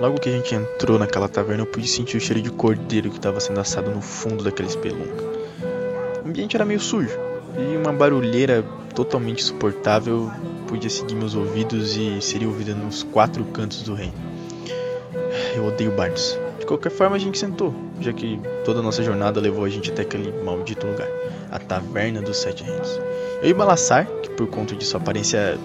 Logo que a gente entrou naquela taverna, eu pude sentir o cheiro de cordeiro que estava sendo assado no fundo daquela espelunca. O ambiente era meio sujo e uma barulheira totalmente insuportável podia seguir meus ouvidos e seria ouvida nos quatro cantos do reino. Eu odeio bardos. De qualquer forma, a gente sentou, já que toda a nossa jornada levou a gente até aquele maldito lugar a Taverna dos Sete Reinos. Eu e Balassar, que por conta de sua aparência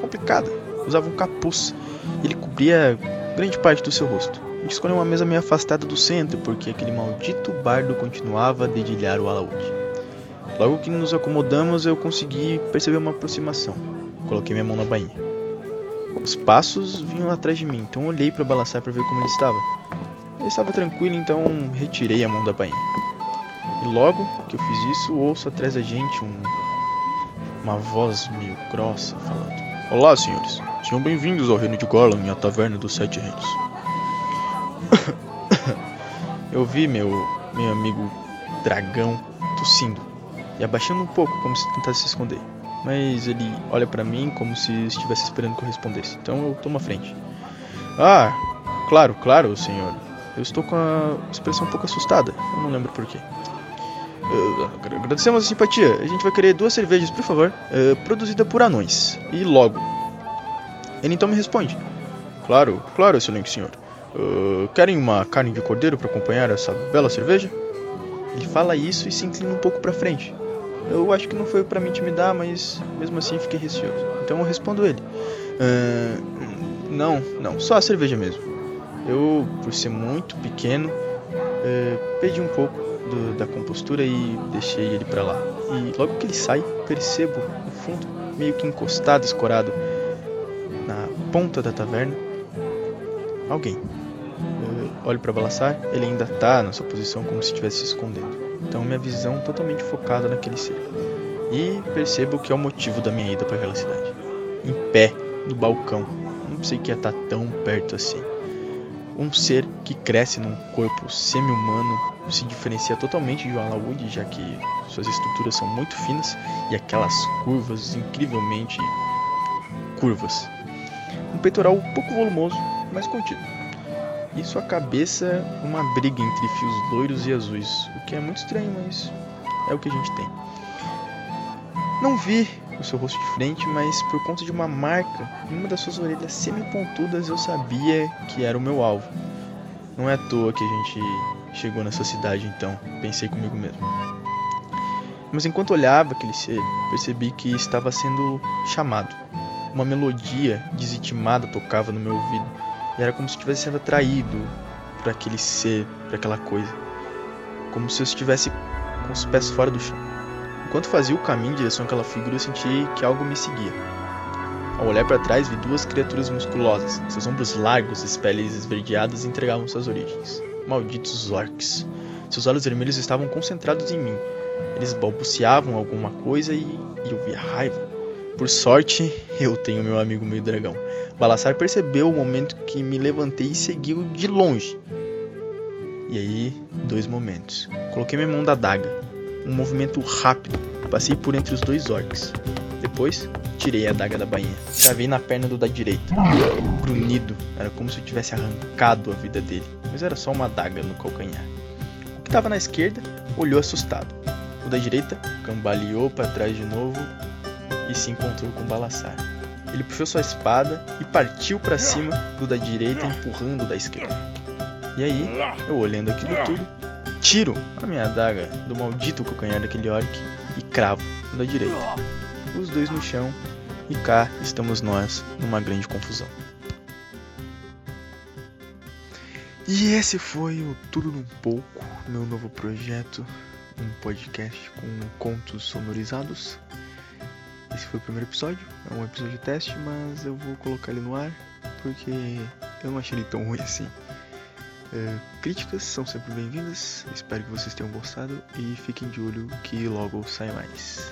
complicada, usava um capuz. Ele cobria grande parte do seu rosto. A gente escolheu uma mesa meio afastada do centro, porque aquele maldito bardo continuava a dedilhar o alaúde. Logo que nos acomodamos, eu consegui perceber uma aproximação. Coloquei minha mão na bainha. Os passos vinham atrás de mim, então olhei para Balassar para ver como ele estava. Ele estava tranquilo, então retirei a mão da bainha. E logo que eu fiz isso, ouço atrás da gente um, uma voz meio grossa falando: Olá, senhores. Sejam bem-vindos ao reino de Gorlan e à taverna dos Sete Reinos. eu vi meu, meu amigo dragão tossindo e abaixando um pouco, como se tentasse se esconder. Mas ele olha para mim como se estivesse esperando que eu respondesse. Então eu tomo a frente. Ah, claro, claro, senhor. Eu estou com a expressão um pouco assustada. Eu não lembro porquê. Uh, agradecemos a simpatia. A gente vai querer duas cervejas, por favor, uh, produzida por anões. E logo. Ele então me responde: Claro, claro, excelente senhor. Uh, querem uma carne de cordeiro para acompanhar essa bela cerveja? Ele fala isso e se inclina um pouco para frente. Eu acho que não foi para me intimidar, mas mesmo assim fiquei receoso. Então eu respondo ele: Não, não, só a cerveja mesmo. Eu, por ser muito pequeno, pedi um pouco do, da compostura e deixei ele para lá. E logo que ele sai, percebo no fundo, meio que encostado, escorado ponta da taverna, alguém. Eu olho para Balassar, ele ainda tá na sua posição como se estivesse se escondendo. Então minha visão totalmente focada naquele ser. E percebo que é o motivo da minha ida para aquela cidade. Em pé, no balcão. Não pensei que ia estar tão perto assim. Um ser que cresce num corpo semi-humano se diferencia totalmente de um alaúde, já que suas estruturas são muito finas e aquelas curvas incrivelmente curvas. Um peitoral pouco volumoso, mas contido. E sua cabeça uma briga entre fios loiros e azuis, o que é muito estranho, mas é o que a gente tem. Não vi o seu rosto de frente, mas por conta de uma marca em uma das suas orelhas semi-pontudas eu sabia que era o meu alvo. Não é à toa que a gente chegou nessa cidade então, pensei comigo mesmo. Mas enquanto olhava aquele ser, percebi que estava sendo chamado. Uma melodia desintimada tocava no meu ouvido, e era como se estivesse sendo atraído por aquele ser, por aquela coisa. Como se eu estivesse com os pés fora do chão. Enquanto fazia o caminho em direção àquela figura, eu senti que algo me seguia. Ao olhar para trás, vi duas criaturas musculosas. Seus ombros largos e peles esverdeadas entregavam suas origens. Malditos orcs. Seus olhos vermelhos estavam concentrados em mim. Eles balbuciavam alguma coisa e, e eu via raiva. Por sorte, eu tenho meu amigo meio dragão. Balassar percebeu o momento que me levantei e seguiu de longe. E aí, dois momentos. Coloquei minha mão da daga. Um movimento rápido. Passei por entre os dois orcs. Depois, tirei a adaga da bainha. Cravei na perna do da direita. Grunhido. Era como se eu tivesse arrancado a vida dele. Mas era só uma adaga no calcanhar. O que estava na esquerda olhou assustado. O da direita cambaleou para trás de novo e se encontrou com Balassar. Ele puxou sua espada e partiu para cima do da direita, empurrando o da esquerda. E aí, eu olhando aquilo tudo, tiro a minha adaga do maldito calcanhar daquele orc e cravo o da direita. Os dois no chão e cá estamos nós numa grande confusão. E esse foi o Tudo Num Pouco, meu novo projeto, um podcast com contos sonorizados. Esse foi o primeiro episódio, é um episódio teste, mas eu vou colocar ele no ar porque eu não achei ele tão ruim assim. Uh, críticas são sempre bem-vindas, espero que vocês tenham gostado e fiquem de olho que logo sai mais.